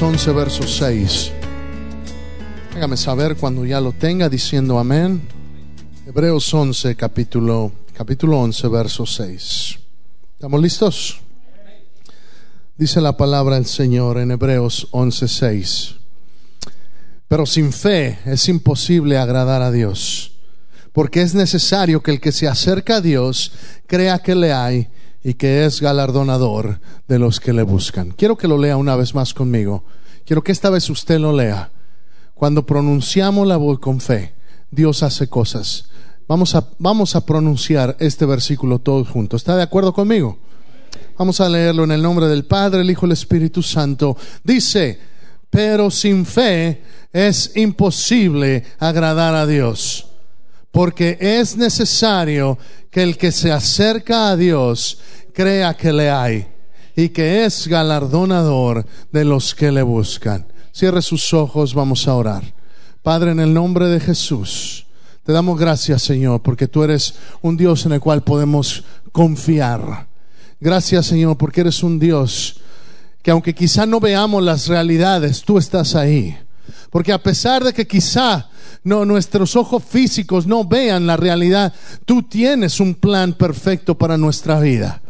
Hebreos 11, verso 6. Hágame saber cuando ya lo tenga diciendo amén. Hebreos 11, capítulo, capítulo 11, verso 6. ¿Estamos listos? Dice la palabra del Señor en Hebreos 11, 6. Pero sin fe es imposible agradar a Dios, porque es necesario que el que se acerca a Dios crea que le hay y que es galardonador de los que le buscan. Quiero que lo lea una vez más conmigo. Quiero que esta vez usted lo lea. Cuando pronunciamos la voz con fe, Dios hace cosas. Vamos a, vamos a pronunciar este versículo todos juntos. ¿Está de acuerdo conmigo? Vamos a leerlo en el nombre del Padre, el Hijo y el Espíritu Santo. Dice, pero sin fe es imposible agradar a Dios, porque es necesario que el que se acerca a Dios crea que le hay y que es galardonador de los que le buscan. Cierre sus ojos, vamos a orar. Padre, en el nombre de Jesús, te damos gracias, Señor, porque tú eres un Dios en el cual podemos confiar. Gracias, Señor, porque eres un Dios que aunque quizá no veamos las realidades, tú estás ahí. Porque a pesar de que quizá no nuestros ojos físicos no vean la realidad, tú tienes un plan perfecto para nuestra vida.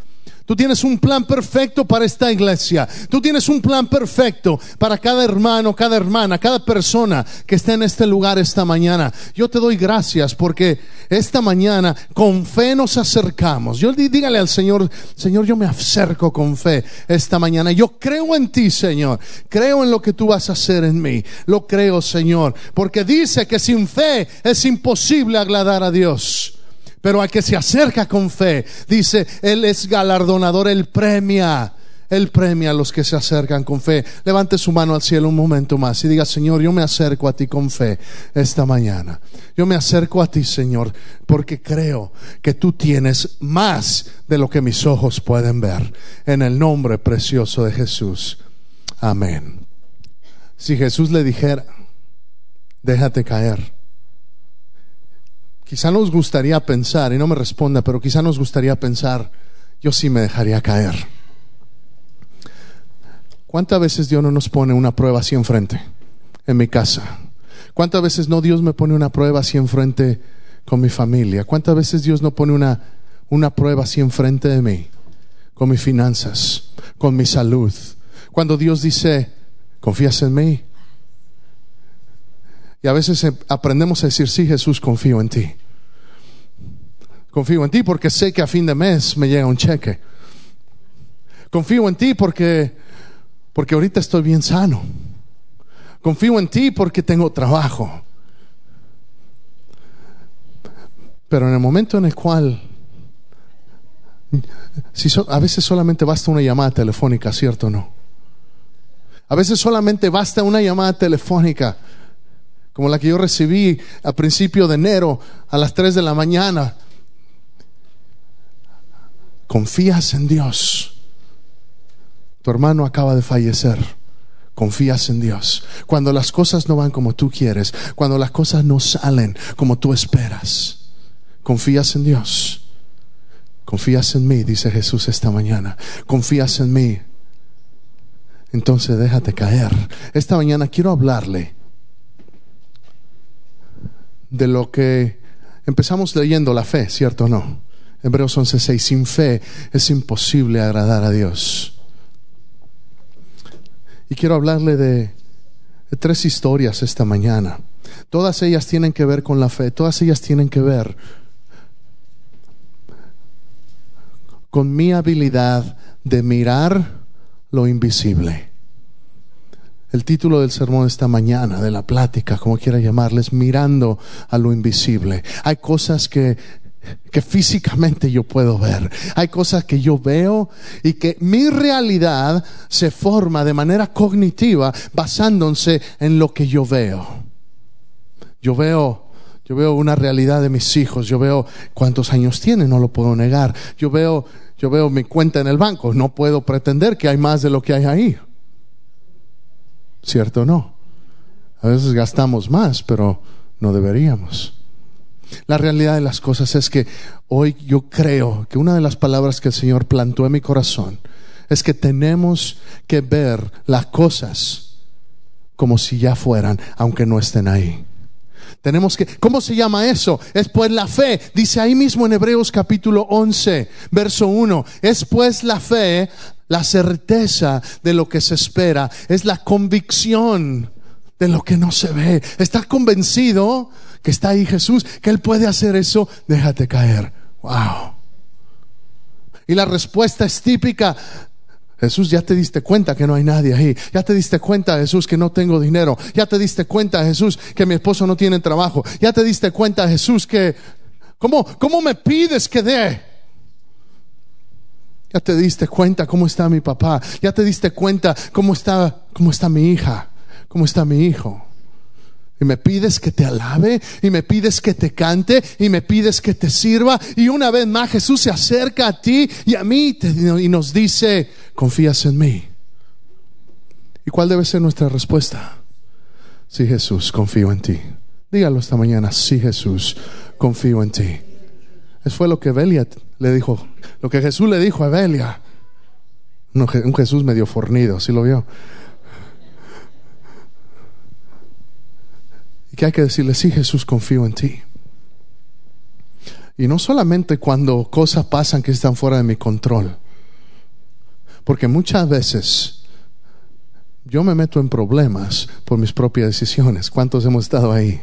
Tú tienes un plan perfecto para esta iglesia. Tú tienes un plan perfecto para cada hermano, cada hermana, cada persona que está en este lugar esta mañana. Yo te doy gracias porque esta mañana con fe nos acercamos. Yo dígale al Señor, Señor, yo me acerco con fe esta mañana. Yo creo en ti, Señor. Creo en lo que tú vas a hacer en mí. Lo creo, Señor. Porque dice que sin fe es imposible agradar a Dios. Pero al que se acerca con fe, dice, Él es galardonador, Él premia. Él premia a los que se acercan con fe. Levante su mano al cielo un momento más y diga, Señor, yo me acerco a ti con fe esta mañana. Yo me acerco a ti, Señor, porque creo que tú tienes más de lo que mis ojos pueden ver. En el nombre precioso de Jesús. Amén. Si Jesús le dijera, déjate caer Quizá nos gustaría pensar, y no me responda, pero quizá nos gustaría pensar, yo sí me dejaría caer. ¿Cuántas veces Dios no nos pone una prueba así enfrente en mi casa? ¿Cuántas veces no Dios me pone una prueba así enfrente con mi familia? ¿Cuántas veces Dios no pone una, una prueba así enfrente de mí? Con mis finanzas, con mi salud. Cuando Dios dice, ¿confías en mí? Y a veces aprendemos a decir, sí, Jesús, confío en ti. Confío en ti porque sé que a fin de mes me llega un cheque. Confío en ti porque, porque ahorita estoy bien sano. Confío en ti porque tengo trabajo. Pero en el momento en el cual, si a veces solamente basta una llamada telefónica, ¿cierto o no? A veces solamente basta una llamada telefónica, como la que yo recibí a principio de enero a las 3 de la mañana confías en Dios. Tu hermano acaba de fallecer. Confías en Dios. Cuando las cosas no van como tú quieres, cuando las cosas no salen como tú esperas, confías en Dios. Confías en mí, dice Jesús esta mañana. Confías en mí. Entonces déjate caer. Esta mañana quiero hablarle de lo que empezamos leyendo la fe, ¿cierto o no? Hebreos 11:6, sin fe es imposible agradar a Dios. Y quiero hablarle de, tres historias esta mañana. Todas ellas tienen que ver con la fe, todas ellas tienen que ver con mi habilidad de mirar lo invisible. El título del sermón esta mañana, de la plática, como quiera llamarles, mirando a lo invisible. Hay cosas que que físicamente yo puedo ver. Hay cosas que yo veo y que mi realidad se forma de manera cognitiva basándose en lo que yo veo. Yo veo yo veo una realidad de mis hijos, yo veo cuántos años tienen, no lo puedo negar. Yo veo yo veo mi cuenta en el banco, no puedo pretender que hay más de lo que hay ahí. ¿Cierto o no? A veces gastamos más, pero no deberíamos. La realidad de las cosas es que hoy yo creo que una de las palabras que el Señor plantó en mi corazón es que tenemos que ver las cosas como si ya fueran, aunque no estén ahí. Tenemos que, ¿cómo se llama eso? Es pues la fe. Dice ahí mismo en Hebreos capítulo 11, verso 1. Es pues la fe, la certeza de lo que se espera. Es la convicción de lo que no se ve. Estás convencido que está ahí Jesús, que Él puede hacer eso. Déjate caer. Wow. Y la respuesta es típica. Jesús, ya te diste cuenta que no hay nadie ahí. Ya te diste cuenta, Jesús, que no tengo dinero. Ya te diste cuenta, Jesús, que mi esposo no tiene trabajo. Ya te diste cuenta, Jesús, que... ¿Cómo, cómo me pides que dé? Ya te diste cuenta cómo está mi papá. Ya te diste cuenta cómo está, cómo está mi hija. Cómo está mi hijo. Y me pides que te alabe, y me pides que te cante, y me pides que te sirva. Y una vez más Jesús se acerca a ti y a mí y nos dice, confías en mí. ¿Y cuál debe ser nuestra respuesta? Sí, Jesús, confío en ti. Dígalo esta mañana, sí, Jesús, confío en ti. Eso fue lo que Belia le dijo, lo que Jesús le dijo a Belia. un Jesús medio fornido, ¿sí lo vio? Y que hay que decirle, sí Jesús, confío en ti. Y no solamente cuando cosas pasan que están fuera de mi control, porque muchas veces yo me meto en problemas por mis propias decisiones. ¿Cuántos hemos estado ahí?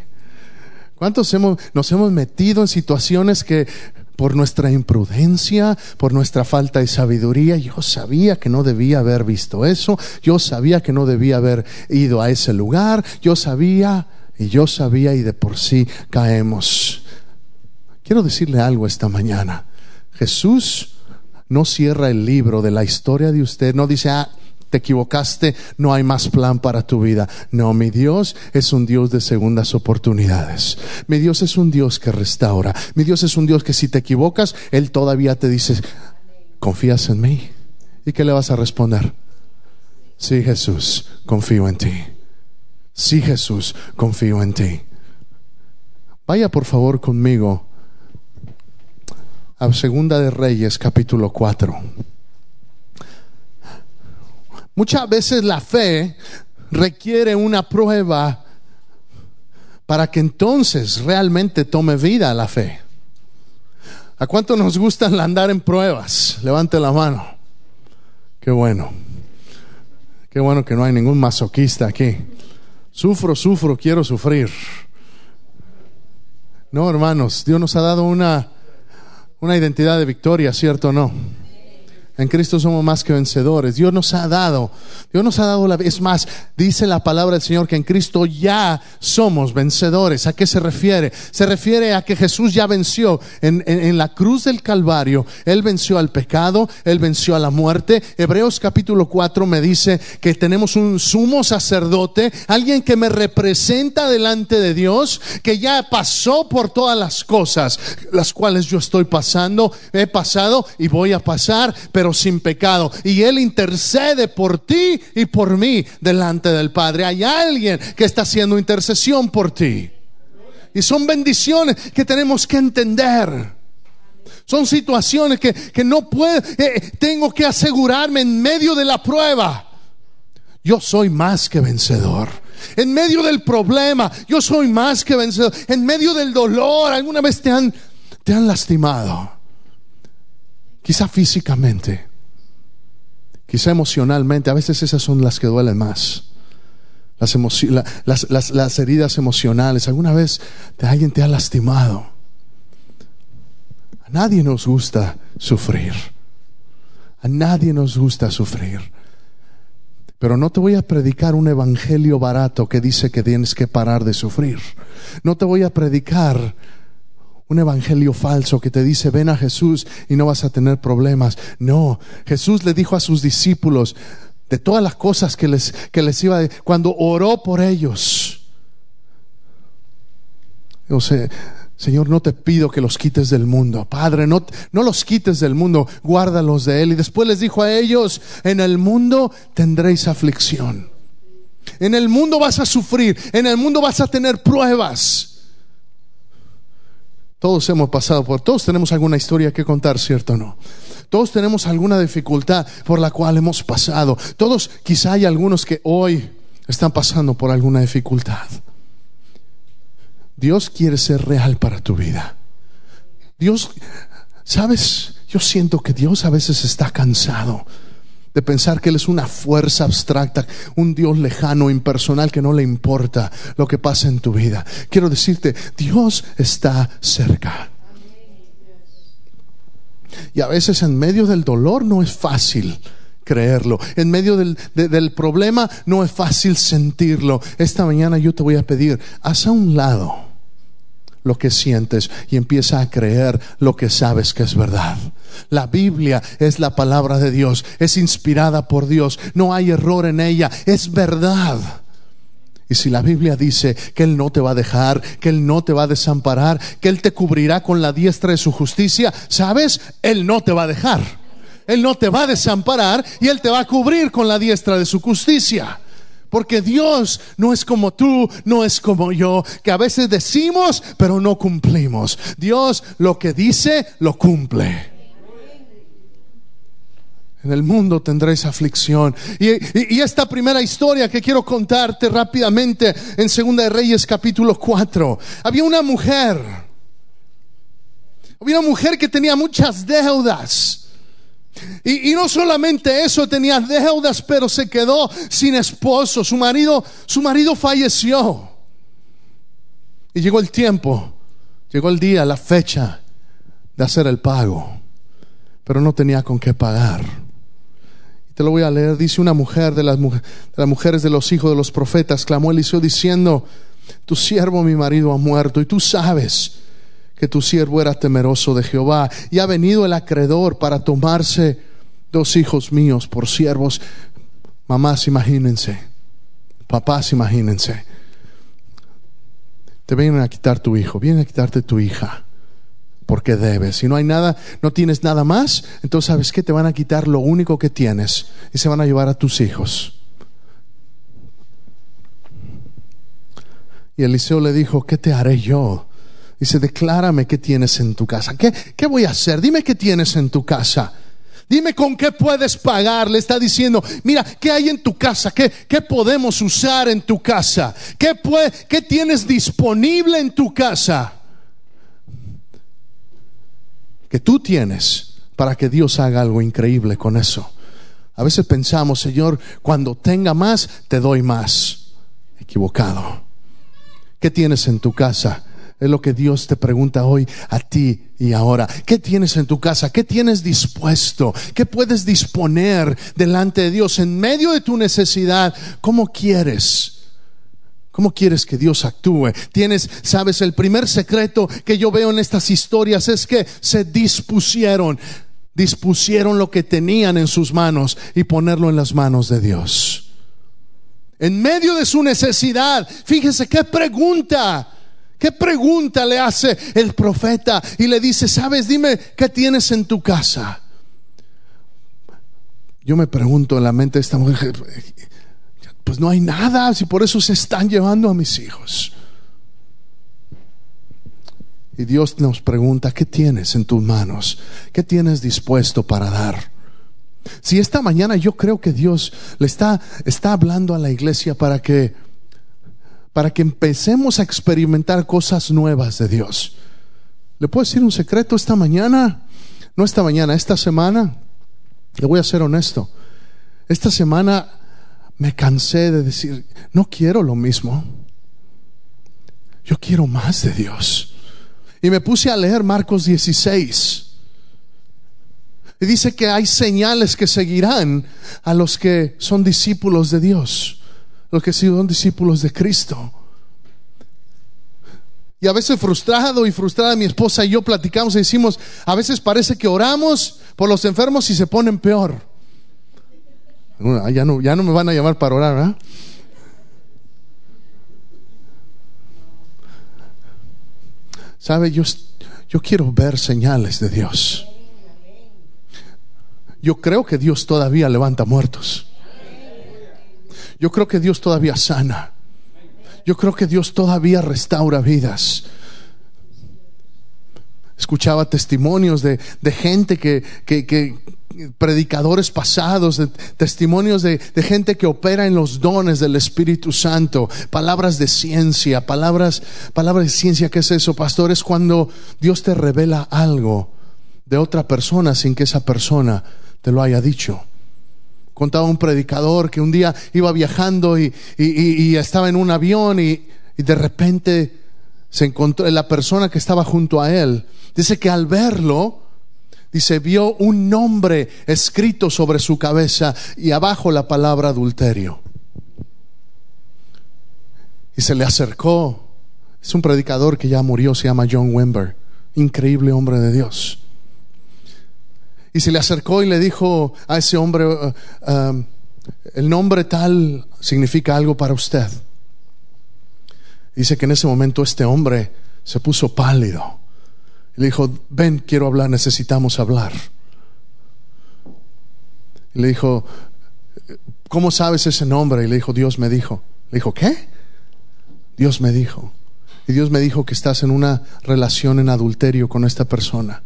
¿Cuántos hemos, nos hemos metido en situaciones que por nuestra imprudencia, por nuestra falta de sabiduría, yo sabía que no debía haber visto eso, yo sabía que no debía haber ido a ese lugar, yo sabía y yo sabía y de por sí caemos. Quiero decirle algo esta mañana. Jesús no cierra el libro de la historia de usted, no dice, ah, te equivocaste, no hay más plan para tu vida. No, mi Dios es un Dios de segundas oportunidades. Mi Dios es un Dios que restaura. Mi Dios es un Dios que si te equivocas, Él todavía te dice, ¿confías en mí? ¿Y qué le vas a responder? Sí, Jesús, confío en ti. Sí, Jesús, confío en ti. Vaya por favor conmigo a Segunda de Reyes, capítulo 4. Muchas veces la fe requiere una prueba para que entonces realmente tome vida la fe. ¿A cuánto nos gusta andar en pruebas? Levante la mano. Qué bueno. Qué bueno que no hay ningún masoquista aquí. Sufro, sufro, quiero sufrir. No, hermanos, Dios nos ha dado una, una identidad de victoria, ¿cierto o no? En Cristo somos más que vencedores. Dios nos ha dado, Dios nos ha dado la es más, dice la palabra del Señor que en Cristo ya somos vencedores. ¿A qué se refiere? Se refiere a que Jesús ya venció en, en, la cruz del Calvario. Él venció al pecado, Él venció a la muerte. Hebreos capítulo 4 me dice que tenemos un sumo sacerdote, alguien que me representa delante de Dios, que ya pasó por todas las cosas, las cuales yo estoy pasando, he pasado y voy a pasar, pero sin pecado. Y Él intercede por ti y por mí delante del Padre. Hay alguien que está haciendo intercesión por ti. Y son bendiciones que tenemos que entender. Son situaciones que, no puedo, eh, tengo que asegurarme en medio de la prueba. Yo soy más que vencedor. En medio del problema, yo soy más que vencedor. En medio del dolor, alguna vez te han, te han lastimado quizá físicamente, quizá emocionalmente, a veces esas son las que duelen más. Las, heridas emocionales, alguna vez alguien te ha lastimado. A nadie nos gusta sufrir. A nadie nos gusta sufrir. Pero no te voy a predicar un evangelio barato que dice que tienes que parar de sufrir. No te voy a predicar un evangelio falso que te dice ven a Jesús y no vas a tener problemas. No, Jesús le dijo a sus discípulos de todas las cosas que les, que les iba a cuando oró por ellos. O sea, Señor, no te pido que los quites del mundo. Padre, no, no los quites del mundo, guárdalos de él. Y después les dijo a ellos, en el mundo tendréis aflicción. En el mundo vas a sufrir, en el mundo vas a tener pruebas. Todos hemos pasado por, todos tenemos alguna historia que contar, ¿cierto o no? Todos tenemos alguna dificultad por la cual hemos pasado. Todos, quizá hay algunos que hoy están pasando por alguna dificultad. Dios quiere ser real para tu vida. Dios, sabes, yo siento que Dios a veces está cansado de pensar que Él es una fuerza abstracta, un Dios lejano, impersonal, que no le importa lo que pasa en tu vida. Quiero decirte, Dios está cerca. Y a veces en medio del dolor no es fácil creerlo. En medio del, problema no es fácil sentirlo. Esta mañana yo te voy a pedir, haz a un lado lo que sientes y empieza a creer lo que sabes que es verdad. La Biblia es la palabra de Dios, es inspirada por Dios, no hay error en ella, es verdad. Y si la Biblia dice que Él no te va a dejar, que Él no te va a desamparar, que Él te cubrirá con la diestra de su justicia, ¿sabes? Él no te va a dejar. Él no te va a desamparar y Él te va a cubrir con la diestra de su justicia. Porque Dios no es como tú, no es como yo, que a veces decimos, pero no cumplimos. Dios lo que dice, lo cumple. En el mundo tendréis aflicción. Y, esta primera historia que quiero contarte rápidamente en Segunda de Reyes capítulo 4. Había una mujer. Había una mujer que tenía muchas deudas. Y, no solamente eso, tenía deudas, pero se quedó sin esposo. Su marido, su marido falleció. Y llegó el tiempo, llegó el día, la fecha de hacer el pago. Pero no tenía con qué pagar. Te lo voy a leer. Dice una mujer de las, mujeres de los hijos de los profetas, clamó Eliseo diciendo, tu siervo mi marido ha muerto y tú sabes que tu siervo era temeroso de Jehová y ha venido el acreedor para tomarse dos hijos míos por siervos. Mamás, imagínense, papás, imagínense. Te vienen a quitar tu hijo, vienen a quitarte tu hija, porque debes. Si no hay nada, no tienes nada más, entonces sabes que te van a quitar lo único que tienes y se van a llevar a tus hijos. Y Eliseo le dijo, ¿qué te haré yo? Dice, declárame qué tienes en tu casa. ¿Qué, ¿Qué voy a hacer? Dime qué tienes en tu casa. Dime con qué puedes pagar. Le está diciendo, mira, ¿qué hay en tu casa? ¿Qué, qué podemos usar en tu casa? ¿Qué, puede, ¿Qué tienes disponible en tu casa? Que tú tienes para que Dios haga algo increíble con eso. A veces pensamos, Señor, cuando tenga más, te doy más. Equivocado. ¿Qué tienes en tu casa? Es lo que Dios te pregunta hoy a ti y ahora. ¿Qué tienes en tu casa? ¿Qué tienes dispuesto? ¿Qué puedes disponer delante de Dios en medio de tu necesidad? ¿Cómo quieres? ¿Cómo quieres que Dios actúe? Tienes, sabes, el primer secreto que yo veo en estas historias es que se dispusieron, dispusieron lo que tenían en sus manos y ponerlo en las manos de Dios. En medio de su necesidad, fíjese qué pregunta. ¿Qué pregunta le hace el profeta? Y le dice, sabes, dime, ¿qué tienes en tu casa? Yo me pregunto en la mente de esta mujer, pues no hay nada, si por eso se están llevando a mis hijos. Y Dios nos pregunta, ¿qué tienes en tus manos? ¿Qué tienes dispuesto para dar? Si esta mañana yo creo que Dios le está, está hablando a la iglesia para que para que empecemos a experimentar cosas nuevas de Dios. ¿Le puedo decir un secreto esta mañana? No esta mañana, esta semana. Le voy a ser honesto. Esta semana me cansé de decir, no quiero lo mismo. Yo quiero más de Dios. Y me puse a leer Marcos 16. Y dice que hay señales que seguirán a los que son discípulos de Dios los que son discípulos de Cristo. Y a veces frustrado y frustrada mi esposa y yo platicamos y decimos, a veces parece que oramos por los enfermos y se ponen peor. Ya no, ya no me van a llamar para orar, ¿verdad? ¿Sabe? Yo, yo quiero ver señales de Dios. Yo creo que Dios todavía levanta muertos. Yo creo que Dios todavía sana. Yo creo que Dios todavía restaura vidas. escuchaba testimonios de, de gente que, que, que, predicadores pasados, de testimonios de, gente que opera en los dones del Espíritu Santo, palabras de ciencia, palabras, palabras de ciencia, ¿qué es eso, pastor? Es cuando Dios te revela algo de otra persona sin que esa persona te lo haya dicho. Contaba un predicador que un día iba viajando y, y estaba en un avión y, de repente se encontró la persona que estaba junto a él. Dice que al verlo, dice, vio un nombre escrito sobre su cabeza y abajo la palabra adulterio. Y se le acercó. Es un predicador que ya murió, se llama John Wimber. Increíble hombre de Dios. Y se le acercó y le dijo a ese hombre, uh, uh, el nombre tal significa algo para usted. Dice que en ese momento este hombre se puso pálido. Le dijo, ven, quiero hablar, necesitamos hablar. Y le dijo, ¿cómo sabes ese nombre? Y le dijo, Dios me dijo. Le dijo, ¿qué? Dios me dijo. Y Dios me dijo que estás en una relación en adulterio con esta persona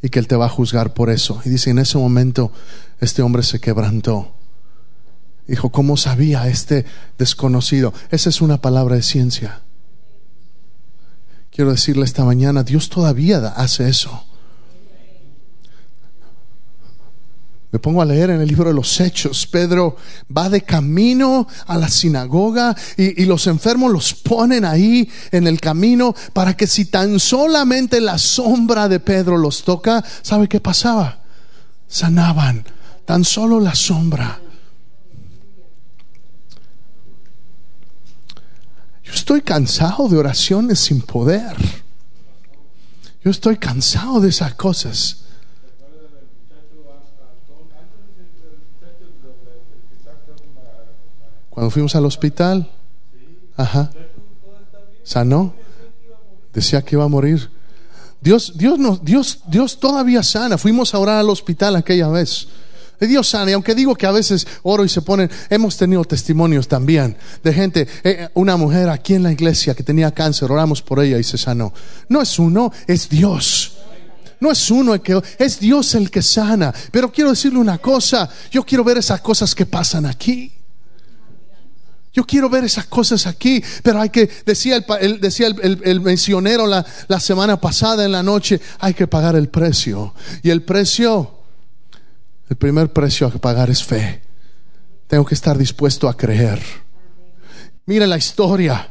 y que Él te va a juzgar por eso. Y dice, en ese momento este hombre se quebrantó. Dijo, ¿cómo sabía este desconocido? Esa es una palabra de ciencia. Quiero decirle esta mañana, Dios todavía hace eso. Me pongo a leer en el libro de los Hechos. Pedro va de camino a la sinagoga y, los enfermos los ponen ahí en el camino para que si tan solamente la sombra de Pedro los toca, ¿sabe qué pasaba? Sanaban. Tan solo la sombra. Yo estoy cansado de oraciones sin poder. Yo estoy cansado de esas cosas. Cuando fuimos al hospital, ajá, sanó, decía que iba a morir. Dios, Dios, no, Dios, Dios todavía sana. Fuimos a orar al hospital aquella vez. Dios sana, y aunque digo que a veces oro y se ponen, hemos tenido testimonios también de gente, eh, una mujer aquí en la iglesia que tenía cáncer, oramos por ella y se sanó. No es uno, es Dios. No es uno el que, es Dios el que sana. Pero quiero decirle una cosa, yo quiero ver esas cosas que pasan aquí. Yo quiero ver esas cosas aquí, pero hay que, decía el, el decía el, el, el misionero la, la semana pasada en la noche, hay que pagar el precio. Y el precio, el primer precio a pagar es fe. Tengo que estar dispuesto a creer. Mira la historia.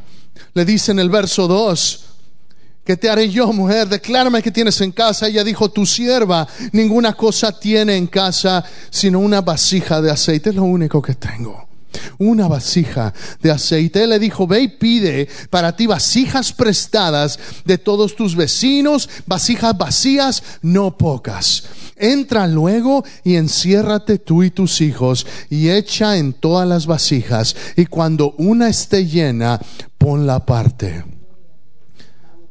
Le dice en el verso 2, ¿Qué te haré yo, mujer? Declárame que tienes en casa. Ella dijo, tu sierva ninguna cosa tiene en casa sino una vasija de aceite. Es lo único que tengo una vasija de aceite. Él le dijo, ve y pide para ti vasijas prestadas de todos tus vecinos, vasijas vacías, no pocas. Entra luego y enciérrate tú y tus hijos y echa en todas las vasijas y cuando una esté llena, ponla aparte.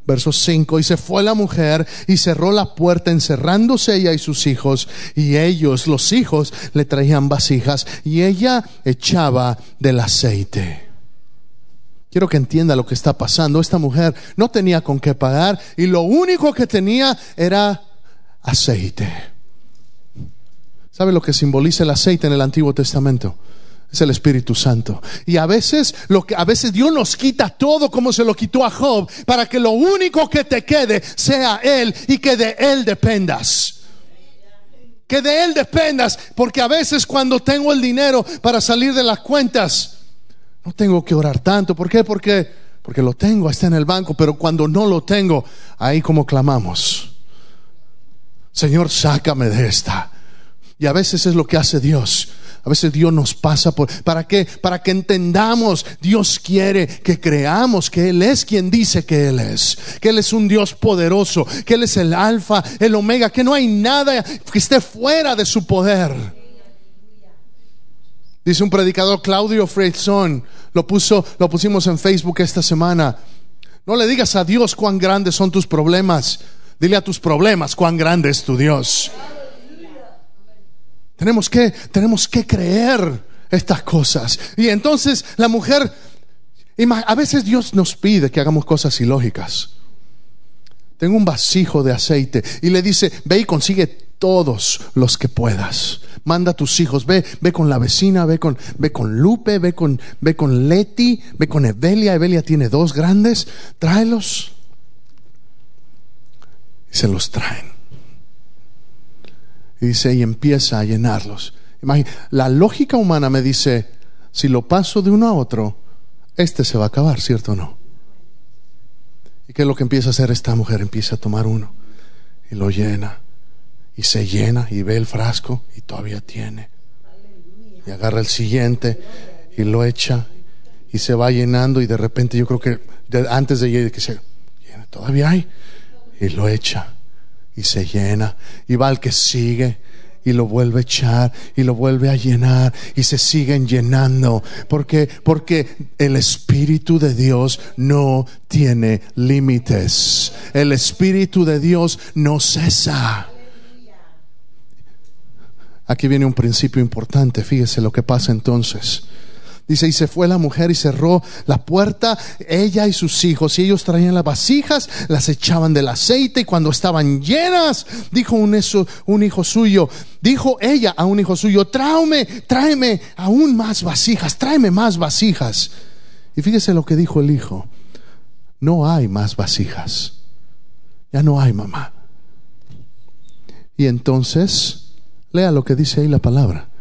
Verso 5, y se fue la mujer y cerró la puerta encerrándose ella y sus hijos, y ellos, los hijos, le traían vasijas, y ella echaba del aceite. Quiero que entienda lo que está pasando. Esta mujer no tenía con qué pagar y lo único que tenía era aceite. ¿Sabe lo que simboliza el aceite en el Antiguo Testamento? es el Espíritu Santo. Y a veces lo que a veces Dios nos quita todo como se lo quitó a Job para que lo único que te quede sea él y que de él dependas. Que de él dependas, porque a veces cuando tengo el dinero para salir de las cuentas no tengo que orar tanto, ¿por qué? Porque porque lo tengo, está en el banco, pero cuando no lo tengo, ahí como clamamos. Señor, sácame de esta. Y a veces es lo que hace Dios. A veces Dios nos pasa por... ¿Para qué? Para que entendamos. Dios quiere que creamos que Él es quien dice que Él es. Que Él es un Dios poderoso. Que Él es el alfa, el omega. Que no hay nada que esté fuera de su poder. Dice un predicador Claudio Freidson. Lo puso, lo pusimos en Facebook esta semana. No le digas a Dios cuán grandes son tus problemas. Dile a tus problemas cuán grande es tu Dios. Tenemos que, tenemos que creer estas cosas. Y entonces la mujer, a veces Dios nos pide que hagamos cosas ilógicas. tengo un vasijo de aceite. Y le dice, ve y consigue todos los que puedas. Manda a tus hijos, ve, ve con la vecina, ve con, ve con Lupe, ve con, ve con Leti, ve con Evelia. Evelia tiene dos grandes, tráelos. Y se los traen. Y dice, y empieza a llenarlos. la lógica humana me dice, si lo paso de uno a otro, este se va a acabar, ¿cierto o no? ¿Y qué es lo que empieza a hacer esta mujer? Empieza a tomar uno y lo llena. Y se llena y ve el frasco y todavía tiene. Y agarra el siguiente y lo echa y se va llenando y de repente yo creo que antes de que se llena, todavía hay y lo echa y se llena y va al que sigue y lo vuelve a echar y lo vuelve a llenar y se siguen llenando. porque Porque el Espíritu de Dios no tiene límites. El Espíritu de Dios no cesa. Aquí viene un principio importante. Fíjese lo que pasa entonces. Dice, y se fue la mujer y cerró la puerta, ella y sus hijos, y ellos traían las vasijas, las echaban del aceite, y cuando estaban llenas, dijo un, eso, un hijo suyo, dijo ella a un hijo suyo, tráeme, tráeme aún más vasijas, tráeme más vasijas. Y fíjese lo que dijo el hijo, no hay más vasijas, ya no hay mamá. Y entonces, lea lo que dice ahí la palabra.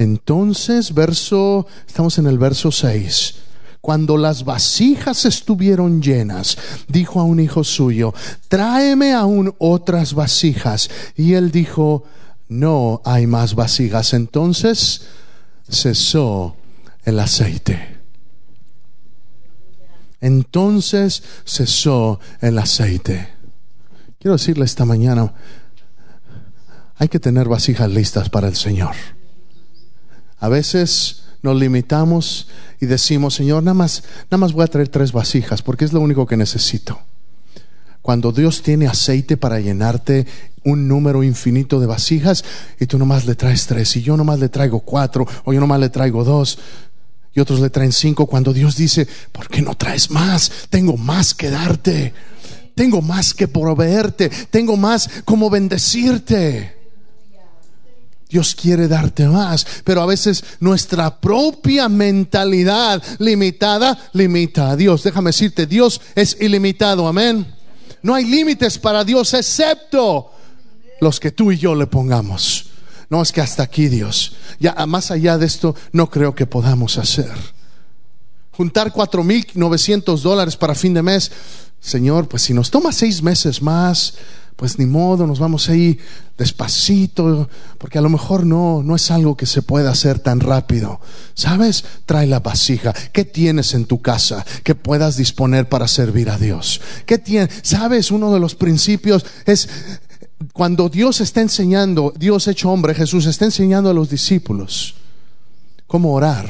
Entonces, verso, estamos en el verso 6. Cuando las vasijas estuvieron llenas, dijo a un hijo suyo, tráeme aún otras vasijas. Y él dijo, no hay más vasijas. Entonces cesó el aceite. Entonces cesó el aceite. Quiero decirle esta mañana, hay que tener vasijas listas para el Señor. A veces nos limitamos y decimos, Señor, nada más, nada más voy a traer tres vasijas porque es lo único que necesito. Cuando Dios tiene aceite para llenarte un número infinito de vasijas y tú nomás le traes tres y yo nomás le traigo cuatro o yo nomás le traigo dos y otros le traen cinco, cuando Dios dice, ¿por qué no traes más? Tengo más que darte, tengo más que proveerte, tengo más como bendecirte. Dios quiere darte más, pero a veces nuestra propia mentalidad limitada limita a Dios. Déjame decirte, Dios es ilimitado, amén. No hay límites para Dios excepto los que tú y yo le pongamos. No es que hasta aquí Dios. Ya más allá de esto no creo que podamos hacer. Juntar cuatro mil novecientos dólares para fin de mes. Señor, pues si nos toma seis meses más, pues ni modo, nos vamos ahí despacito, porque a lo mejor no, no es algo que se pueda hacer tan rápido. ¿Sabes? Trae la vasija. ¿Qué tienes en tu casa que puedas disponer para servir a Dios? ¿Qué tienes? ¿Sabes? Uno de los principios es cuando Dios está enseñando, Dios hecho hombre, Jesús está enseñando a los discípulos cómo orar,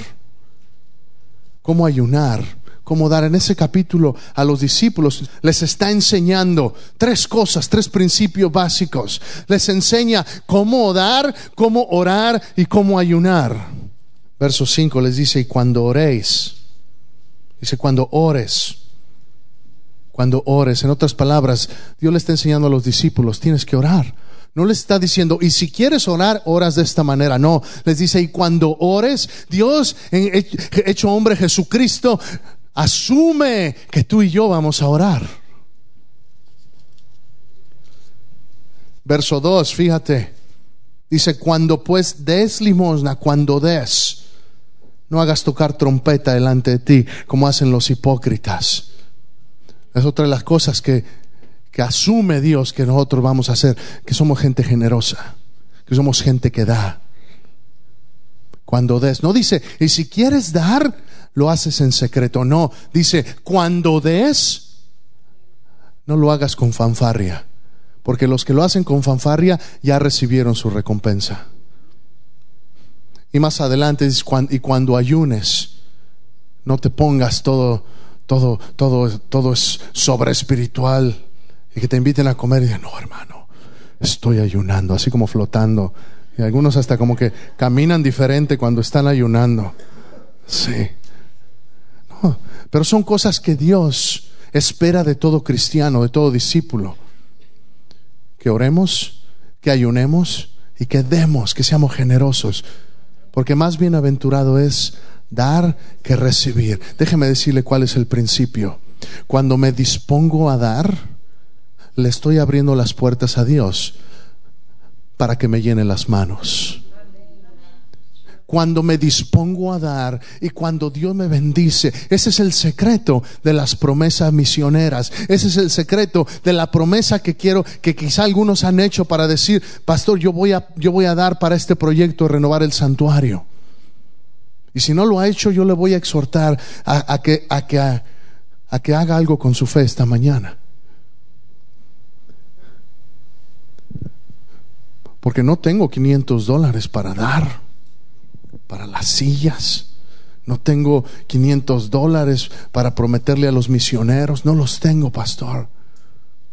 cómo ayunar como dar en ese capítulo a los discípulos, les está enseñando tres cosas, tres principios básicos. Les enseña cómo dar, cómo orar y cómo ayunar. Verso 5 les dice, y cuando oréis, dice, cuando ores, cuando ores, en otras palabras, Dios le está enseñando a los discípulos, tienes que orar. No les está diciendo, y si quieres orar, oras de esta manera. No, les dice, y cuando ores, Dios, hecho hombre Jesucristo, asume que tú y yo vamos a orar. Verso 2, fíjate. Dice, cuando pues des limosna, cuando des, no hagas tocar trompeta delante de ti, como hacen los hipócritas. Es otra de las cosas que, que asume Dios que nosotros vamos a hacer, que somos gente generosa, que somos gente que da. Cuando des, no dice, y si quieres dar, lo haces en secreto. No, dice, cuando des, no lo hagas con fanfarria, porque los que lo hacen con fanfarria ya recibieron su recompensa. Y más adelante dice, y cuando ayunes, no te pongas todo, todo, todo, todo es sobre espiritual y que te inviten a comer y digan, no hermano, estoy ayunando, así como flotando. Y algunos hasta como que caminan diferente cuando están ayunando. Sí. Pero son cosas que Dios espera de todo cristiano, de todo discípulo. Que oremos, que ayunemos y que demos, que seamos generosos. Porque más bienaventurado es dar que recibir. Déjeme decirle cuál es el principio. Cuando me dispongo a dar, le estoy abriendo las puertas a Dios para que me llene las manos cuando me dispongo a dar y cuando Dios me bendice. Ese es el secreto de las promesas misioneras. Ese es el secreto de la promesa que quiero, que quizá algunos han hecho para decir, pastor, yo voy a, yo voy a dar para este proyecto renovar el santuario. Y si no lo ha hecho, yo le voy a exhortar a, que, a, que, a que haga algo con su fe esta mañana. Porque no tengo 500 dólares para dar para las sillas. No tengo 500 dólares para prometerle a los misioneros. No los tengo, pastor.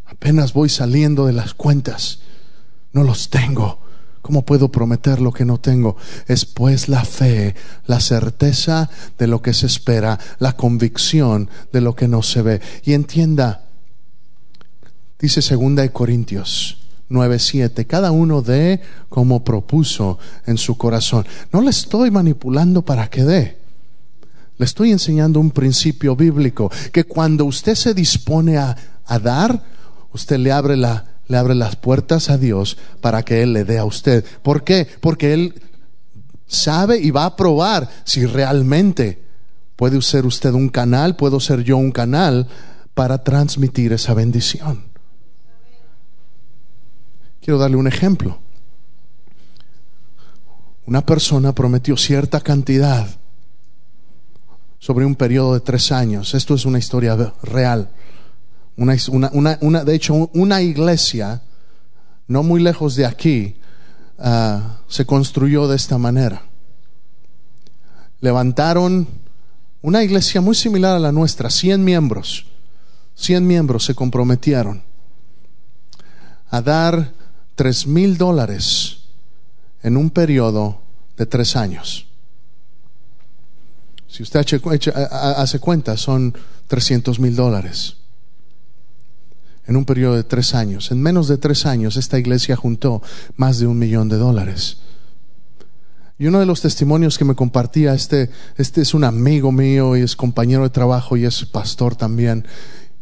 Apenas voy saliendo de las cuentas. No los tengo. ¿Cómo puedo prometer lo que no tengo? Es pues la fe, la certeza de lo que se espera, la convicción de lo que no se ve. Y entienda, dice segunda de Corintios 9:7. Cada uno dé como propuso en su corazón. No le estoy manipulando para que dé. Le estoy enseñando un principio bíblico que cuando usted se dispone a, a dar, usted le abre, la, le abre las puertas a Dios para que Él le dé a usted. ¿Por qué? Porque Él sabe y va a probar si realmente puede ser usted un canal, puedo ser yo un canal para transmitir esa bendición. Quiero darle un ejemplo. Una persona prometió cierta cantidad sobre un periodo de tres años. Esto es una historia real. De hecho, una iglesia no muy lejos de aquí ah, se construyó de esta manera. Levantaron una iglesia muy similar a la nuestra, 100 miembros. 100 miembros se comprometieron a dar tres mil dólares en un periodo de tres años. Si usted hace cuenta, son 300 mil dólares en un periodo de tres años. En menos de tres años, esta iglesia juntó más de un millón de dólares. Y uno de los testimonios que me compartía, este, este es un amigo mío y es compañero de trabajo y es pastor también,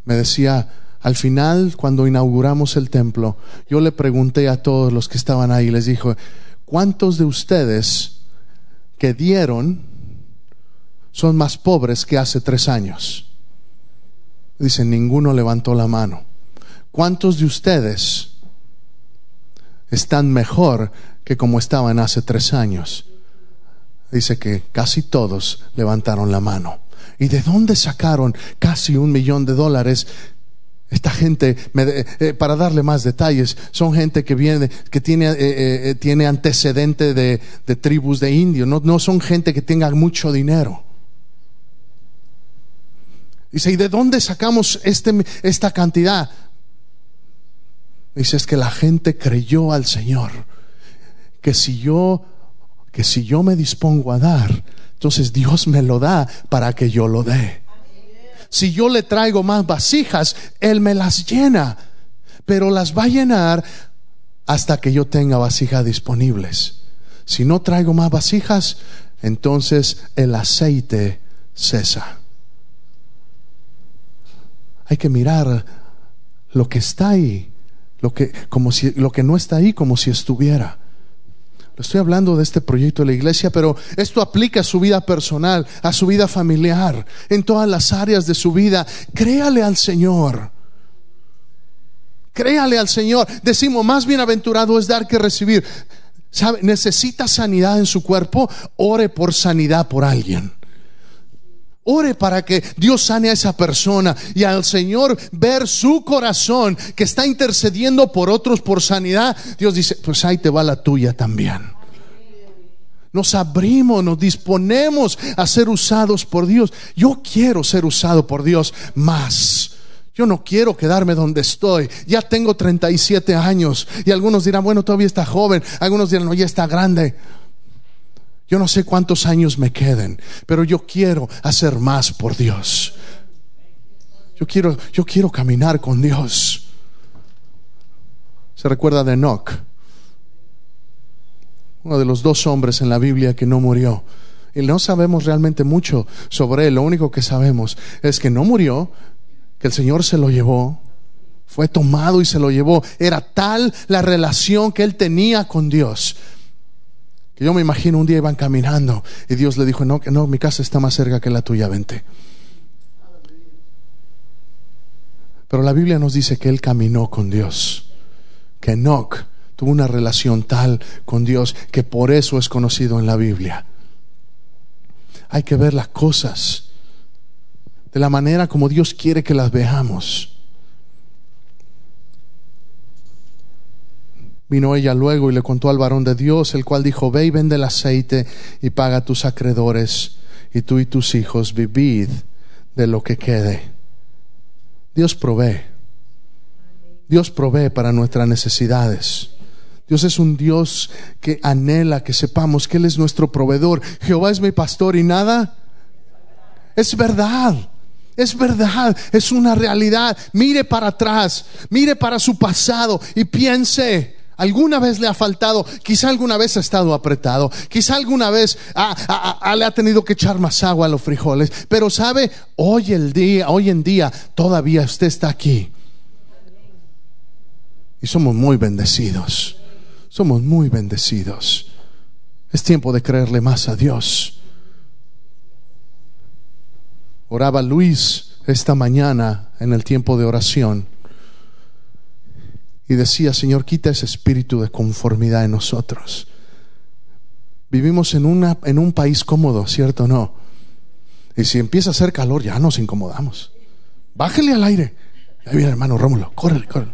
me decía, al final, cuando inauguramos el templo, yo le pregunté a todos los que estaban ahí, les dijo, ¿cuántos de ustedes que dieron son más pobres que hace tres años? Dicen, ninguno levantó la mano. ¿Cuántos de ustedes están mejor que como estaban hace tres años? Dice que casi todos levantaron la mano. ¿Y de dónde sacaron casi un millón de dólares esta gente, eh, para darle más detalles, son gente que viene, que tiene, eh, eh, tiene antecedente de, tribus de indios, no, no, son gente que tenga mucho dinero. Dice, ¿y de dónde sacamos este, esta cantidad? Dice, es que la gente creyó al Señor, que si yo, que si yo me dispongo a dar, entonces Dios me lo da para que yo lo dé. Si yo le traigo más vasijas, Él me las llena. Pero las va a llenar hasta que yo tenga vasijas disponibles. Si no traigo más vasijas, entonces el aceite cesa. Hay que mirar lo que está ahí, lo que, como si, lo que no está ahí como si estuviera. Estoy hablando de este proyecto de la iglesia, pero esto aplica a su vida personal, a su vida familiar, en todas las áreas de su vida. Créale al Señor. Créale al Señor. Decimos, más bienaventurado es dar que recibir. ¿Sabe? Necesita sanidad en su cuerpo, ore por sanidad por alguien. Ore para que Dios sane a esa persona y al Señor ver su corazón que está intercediendo por otros por sanidad. Dios dice, pues ahí te va la tuya también. Nos abrimos, nos disponemos a ser usados por Dios. Yo quiero ser usado por Dios más. Yo no quiero quedarme donde estoy. Ya tengo 37 años. Y algunos dirán, bueno, todavía está joven. Algunos dirán, no, ya está grande. Yo no sé cuántos años me queden, pero yo quiero hacer más por Dios. Yo quiero, yo quiero caminar con Dios. Se recuerda de Enoch, uno de los dos hombres en la Biblia que no murió. Y no sabemos realmente mucho sobre él. Lo único que sabemos es que no murió, que el Señor se lo llevó, fue tomado y se lo llevó. Era tal la relación que él tenía con Dios. Que yo me imagino un día iban caminando y Dios le dijo, no, no, mi casa está más cerca que la tuya, vente. Pero la Biblia nos dice que él caminó con Dios, que Enoch tuvo una relación tal con Dios que por eso es conocido en la Biblia. Hay que ver las cosas de la manera como Dios quiere que las veamos. Vino ella luego y le contó al varón de Dios, el cual dijo, ve y vende el aceite y paga a tus acreedores, y tú y tus hijos vivid de lo que quede. Dios provee. Dios provee para nuestras necesidades. Dios es un Dios que anhela que sepamos que Él es nuestro proveedor. Jehová es mi pastor y nada. Es verdad. Es verdad, es una realidad. Mire para atrás, mire para su pasado y piense, alguna vez le ha faltado, quizá alguna vez ha estado apretado, quizá alguna vez le ha tenido que echar más agua a los frijoles, pero sabe, hoy el día, hoy en día todavía usted está aquí. Y somos muy bendecidos. Somos muy bendecidos. Es tiempo de creerle más a Dios. Oraba Luis esta mañana en el tiempo de oración y decía, Señor, quita ese espíritu de conformidad en nosotros. Vivimos en, una, en un país cómodo, ¿cierto o no? Y si empieza a hacer calor, ya nos incomodamos. Bájele al aire. Ahí viene hermano Rómulo, córrele, córrele.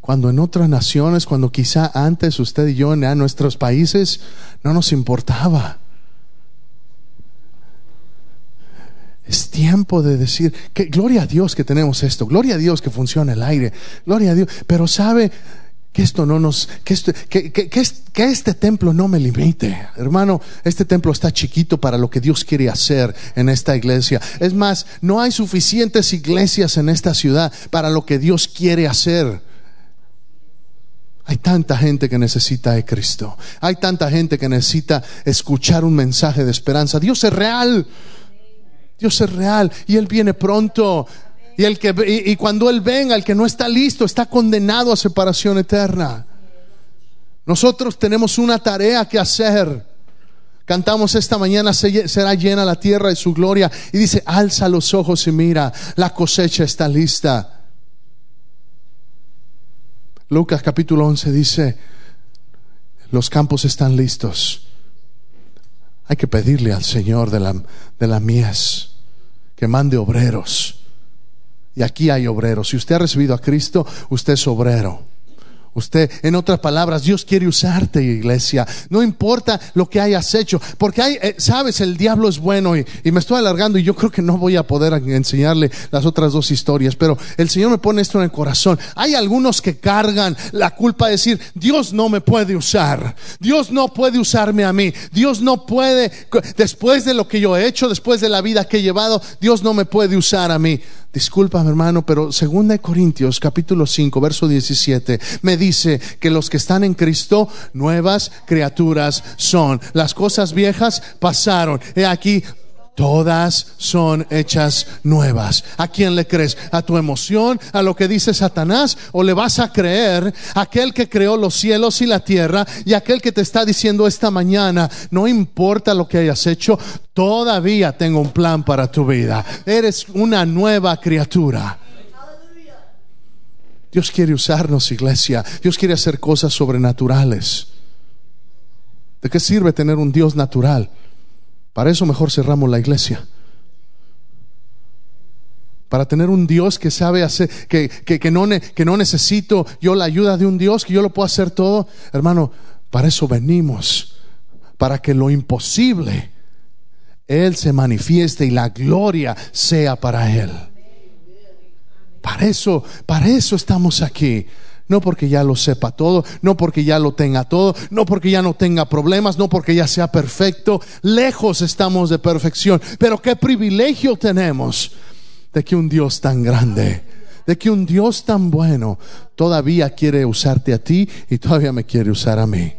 Cuando en otras naciones, cuando quizá antes usted y yo en nuestros países no nos importaba. Es tiempo de decir que gloria a Dios que tenemos esto, gloria a Dios que funciona el aire, gloria a Dios. Pero sabe que esto no nos, que, que, que, que, este templo no me limite. Hermano, este templo está chiquito para lo que Dios quiere hacer en esta iglesia. Es más, no hay suficientes iglesias en esta ciudad para lo que Dios quiere hacer. Hay tanta gente que necesita de Cristo. Hay tanta gente que necesita escuchar un mensaje de esperanza. Dios es real. Dios es real y Él viene pronto. Y, el que, y, cuando Él venga, el que no está listo, está condenado a separación eterna. Nosotros tenemos una tarea que hacer. Cantamos esta mañana, será llena la tierra de su gloria. Y dice, alza los ojos y mira, la cosecha está lista. Lucas capítulo 11 dice, los campos están listos. Hay que pedirle al Señor de la, de la mies que mande obreros. Y aquí hay obreros. Si usted ha recibido a Cristo, usted es obrero. Usted, en otras palabras, Dios quiere usarte, iglesia. No importa lo que hayas hecho, porque hay, eh, sabes, el diablo es bueno y, me estoy alargando y yo creo que no voy a poder enseñarle las otras dos historias, pero el Señor me pone esto en el corazón. Hay algunos que cargan la culpa de decir, Dios no me puede usar, Dios no puede usarme a mí, Dios no puede, después de lo que yo he hecho, después de la vida que he llevado, Dios no me puede usar a mí. Disculpa, hermano, pero 2 Corintios capítulo 5, verso 17, me dice que los que están en Cristo, nuevas criaturas son. Las cosas viejas pasaron. He aquí, Todas son hechas nuevas. ¿A quién le crees? ¿A tu emoción? ¿A lo que dice Satanás? ¿O le vas a creer a aquel que creó los cielos y la tierra y aquel que te está diciendo esta mañana, no importa lo que hayas hecho, todavía tengo un plan para tu vida. Eres una nueva criatura. Dios quiere usarnos, iglesia. Dios quiere hacer cosas sobrenaturales. ¿De qué sirve tener un Dios natural? Para eso mejor cerramos la iglesia. Para tener un Dios que sabe hacer, que, que, no, que no necesito yo la ayuda de un Dios, que yo lo puedo hacer todo. Hermano, para eso venimos. Para que lo imposible, Él se manifieste y la gloria sea para Él. Para eso, para eso estamos aquí. No porque ya lo sepa todo, no porque ya lo tenga todo, no porque ya no tenga problemas, no porque ya sea perfecto. Lejos estamos de perfección. Pero qué privilegio tenemos de que un Dios tan grande, de que un Dios tan bueno todavía quiere usarte a ti y todavía me quiere usar a mí.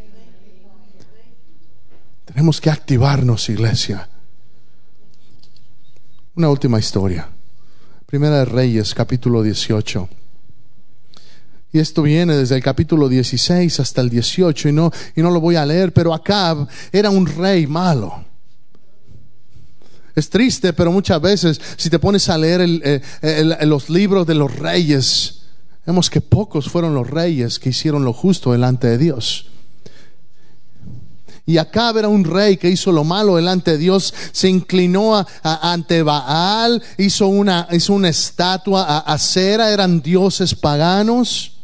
Tenemos que activarnos, iglesia. Una última historia. Primera de Reyes, capítulo 18. Y esto viene desde el capítulo 16 hasta el 18 y no, y no lo voy a leer, pero Acab era un rey malo. Es triste, pero muchas veces si te pones a leer eh, los libros de los reyes, vemos que pocos fueron los reyes que hicieron lo justo delante de Dios. Y Acab era un rey que hizo lo malo delante de Dios, se inclinó ante Baal, hizo una, hizo una estatua a acera, eran dioses paganos.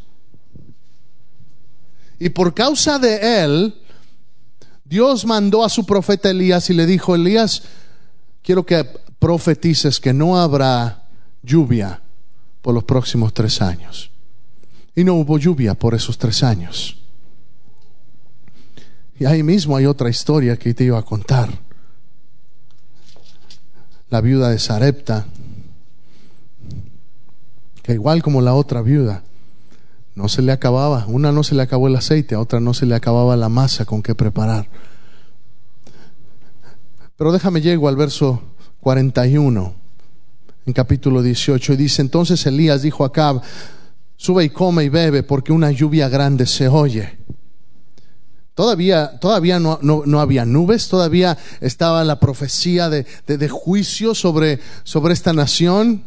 Y por causa de él, Dios mandó a su profeta Elías y le dijo, Elías, quiero que profetices que no habrá lluvia por los próximos tres años. Y no hubo lluvia por esos tres años. Y ahí mismo hay otra historia que te iba a contar. La viuda de Sarepta, que igual como la otra viuda, no se le acababa, una no se le acabó el aceite, a otra no se le acababa la masa con que preparar. Pero déjame llego al verso 41, en capítulo 18, y dice, entonces Elías dijo a Acab, sube y come y bebe, porque una lluvia grande se oye. Todavía, todavía no, no, había nubes, todavía estaba la profecía de, de, juicio sobre, sobre esta nación.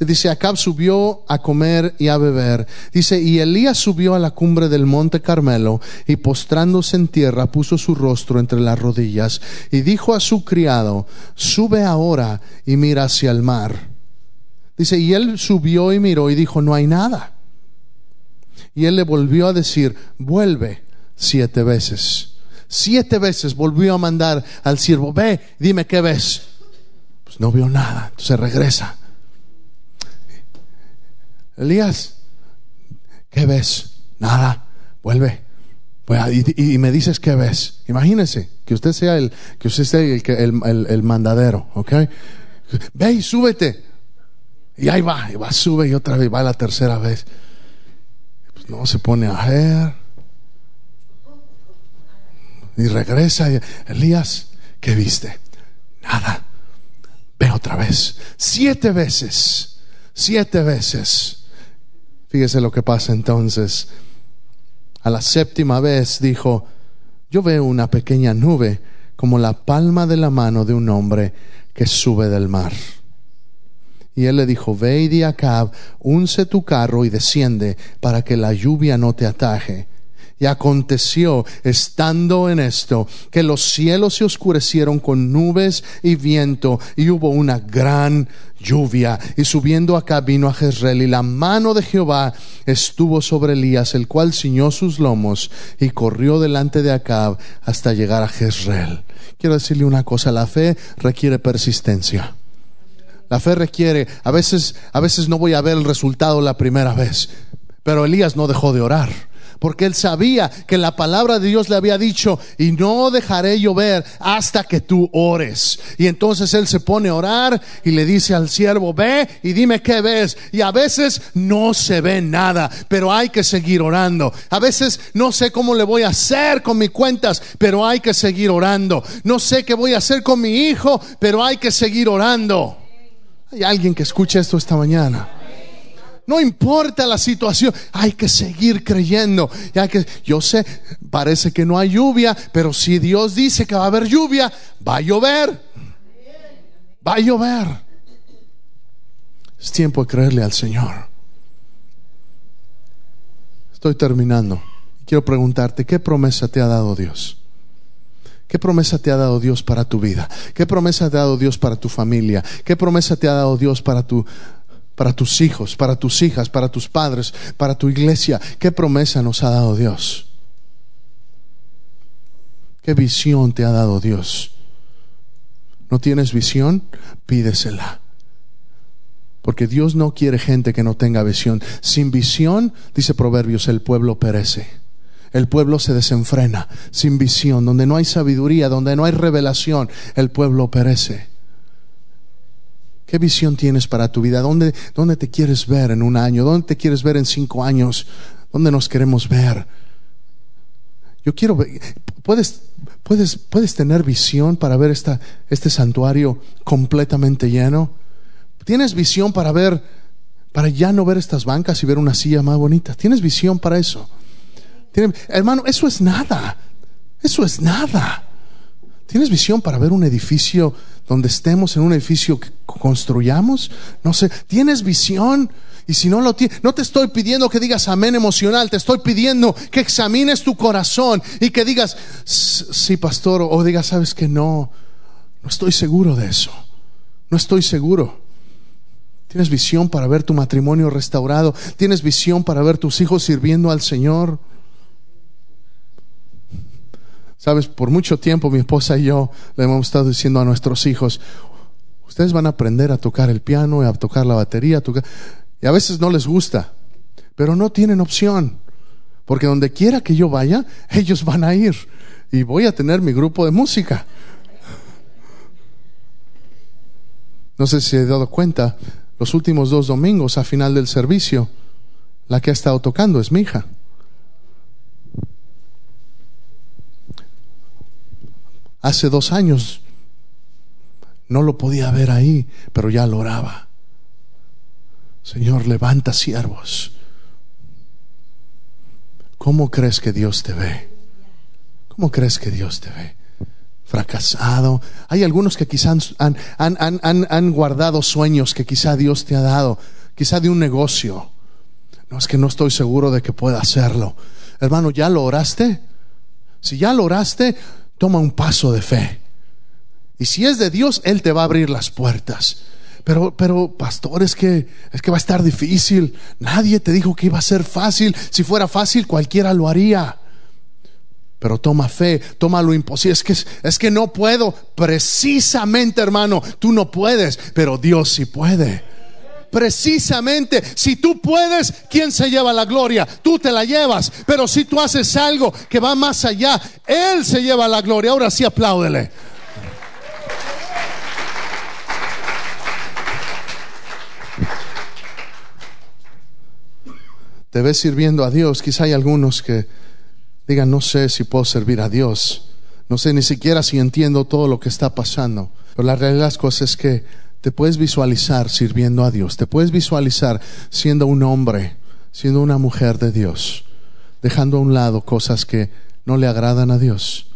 Dice, Acab subió a comer y a beber. Dice, y Elías subió a la cumbre del monte Carmelo y postrándose en tierra puso su rostro entre las rodillas y dijo a su criado, sube ahora y mira hacia el mar. Dice, y él subió y miró y dijo, no hay nada. Y él le volvió a decir, vuelve siete veces. Siete veces volvió a mandar al siervo, ve, dime qué ves. Pues no vio nada, entonces regresa. Elías, ¿qué ves? Nada, vuelve. Y, me dices qué ves. Imagínese que usted sea el, que usted sea el, el, el mandadero, ¿ok? Ve y súbete. Y ahí va, y va, sube y otra vez va la tercera vez. No, se pone a ver. Y regresa. Elías, ¿qué viste? Nada. Ve otra vez. Siete veces. Siete veces. Fíjese lo que pasa entonces. A la séptima vez dijo, yo veo una pequeña nube como la palma de la mano de un hombre que sube del mar. Y él le dijo, ve y di unce tu carro y desciende para que la lluvia no te ataje. Y aconteció, estando en esto, que los cielos se oscurecieron con nubes y viento, y hubo una gran lluvia. Y subiendo acá vino a Jezreel, y la mano de Jehová estuvo sobre Elías, el cual ciñó sus lomos y corrió delante de Acab hasta llegar a Jezreel. Quiero decirle una cosa, la fe requiere persistencia. La fe requiere, a veces, a veces no voy a ver el resultado la primera vez, pero Elías no dejó de orar porque él sabía que la palabra de Dios le había dicho, y no dejaré llover hasta que tú ores. Y entonces él se pone a orar y le dice al siervo, ve y dime qué ves. Y a veces no se ve nada, pero hay que seguir orando. A veces no sé cómo le voy a hacer con mis cuentas, pero hay que seguir orando. No sé qué voy a hacer con mi hijo, pero hay que seguir orando. Hay alguien que escucha esto esta mañana. No importa la situación, hay que seguir creyendo. Ya que, yo sé, parece que no hay lluvia, pero si Dios dice que va a haber lluvia, va a llover. Va a llover. Es tiempo de creerle al Señor. Estoy terminando. Quiero preguntarte, ¿qué promesa te ha dado Dios? ¿Qué promesa te ha dado Dios para tu vida? ¿Qué promesa te ha dado Dios para tu familia? ¿Qué promesa te ha dado Dios para tu para tus hijos, para tus hijas, para tus padres, para tu iglesia? ¿Qué promesa nos ha dado Dios? ¿Qué visión te ha dado Dios? ¿No tienes visión? Pídesela. Porque Dios no quiere gente que no tenga visión. Sin visión, dice Proverbios, el pueblo perece. El pueblo se desenfrena. Sin visión, donde no hay sabiduría, donde no hay revelación, el pueblo perece. ¿Qué visión tienes para tu vida? ¿Dónde, ¿Dónde te quieres ver en un año? ¿Dónde te quieres ver en cinco años? ¿Dónde nos queremos ver? Yo quiero ver, puedes, puedes, puedes tener visión para ver esta, este santuario completamente lleno. Tienes visión para ver, para ya no ver estas bancas y ver una silla más bonita. Tienes visión para eso. hermano, eso es nada. Eso es nada. ¿Tienes visión para ver un edificio donde estemos en un edificio que construyamos? No sé, ¿tienes visión? Y si no lo tienes, no te estoy pidiendo que digas amén emocional, te estoy pidiendo que examines tu corazón y que digas, sí, pastor, o digas, sabes que no, no estoy seguro de eso, no estoy seguro. Tienes visión para ver tu matrimonio restaurado, tienes visión para ver tus hijos sirviendo al Señor. Sabes, por mucho tiempo mi esposa y yo le hemos estado diciendo a nuestros hijos, ustedes van a aprender a tocar el piano, a tocar la batería, a tocar... y a veces no les gusta, pero no tienen opción, porque donde quiera que yo vaya, ellos van a ir y voy a tener mi grupo de música. No sé si ha dado cuenta, los últimos dos domingos a final del servicio, la que ha estado tocando es mi hija. Hace dos años no lo podía ver ahí, pero ya lo oraba. Señor, levanta siervos. ¿Cómo crees que Dios te ve? ¿Cómo crees que Dios te ve? Fracasado. Hay algunos que quizás han, han, guardado sueños que quizá Dios te ha dado, quizá de un negocio. No es que no estoy seguro de que pueda hacerlo. Hermano, ¿ya lo oraste? Si ya lo oraste, toma un paso de fe. Y si es de Dios, Él te va a abrir las puertas. Pero, pero, pastor, es que, es que va a estar difícil. Nadie te dijo que iba a ser fácil. Si fuera fácil, cualquiera lo haría. Pero toma fe, toma lo imposible. Es que, es que no puedo. Precisamente, hermano, tú no puedes, pero Dios sí puede precisamente, si tú puedes, ¿quién se lleva la gloria? Tú te la llevas. Pero si tú haces algo que va más allá, Él se lleva la gloria. Ahora sí apláudele. Te ves sirviendo a Dios. Quizá hay algunos que digan, no sé si puedo servir a Dios. No sé ni siquiera si entiendo todo lo que está pasando. Pero la realidad de las cosas es que te puedes visualizar sirviendo a Dios, te puedes visualizar siendo un hombre, siendo una mujer de Dios, dejando a un lado cosas que no le agradan a Dios.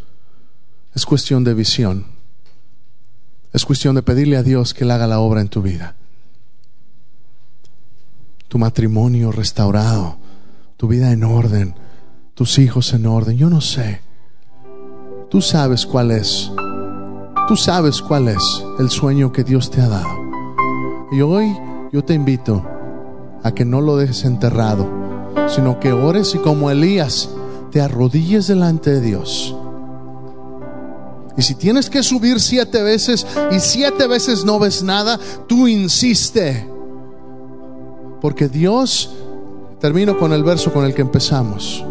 Es cuestión de visión. Es cuestión de pedirle a Dios que le haga la obra en tu vida. Tu matrimonio restaurado, tu vida en orden, tus hijos en orden, yo no sé. Tú sabes cuál es Tú sabes cuál es el sueño que Dios te ha dado. Y hoy yo te invito a que no lo dejes enterrado, sino que ores y como Elías te arrodilles delante de Dios. Y si tienes que subir siete veces y siete veces no ves nada, tú insiste. Porque Dios, termino con el verso con el que empezamos.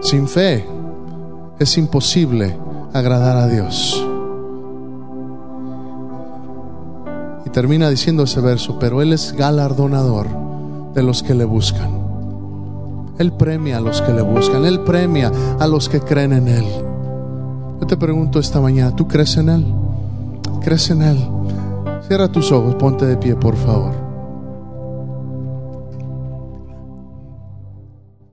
Sin fe es imposible agradar a Dios. Y termina diciendo ese verso, pero Él es galardonador de los que le buscan. Él premia a los que le buscan, Él premia a los que creen en Él. Yo te pregunto esta mañana, ¿tú crees en Él? ¿Crees en Él? Cierra tus ojos, ponte de pie, por favor.